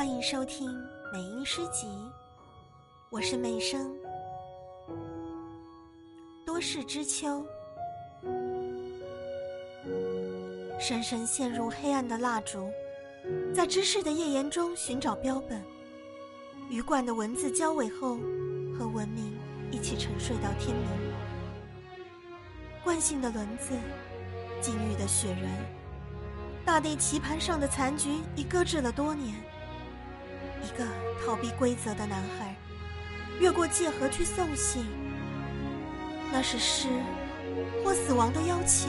欢迎收听美音诗集，我是美声。多事之秋，深深陷入黑暗的蜡烛，在知识的页岩中寻找标本，鱼贯的文字交尾后，和文明一起沉睡到天明。惯性的轮子，禁欲的雪人，大地棋盘上的残局已搁置了多年。一个逃避规则的男孩，越过界河去送信。那是诗，或死亡的邀请。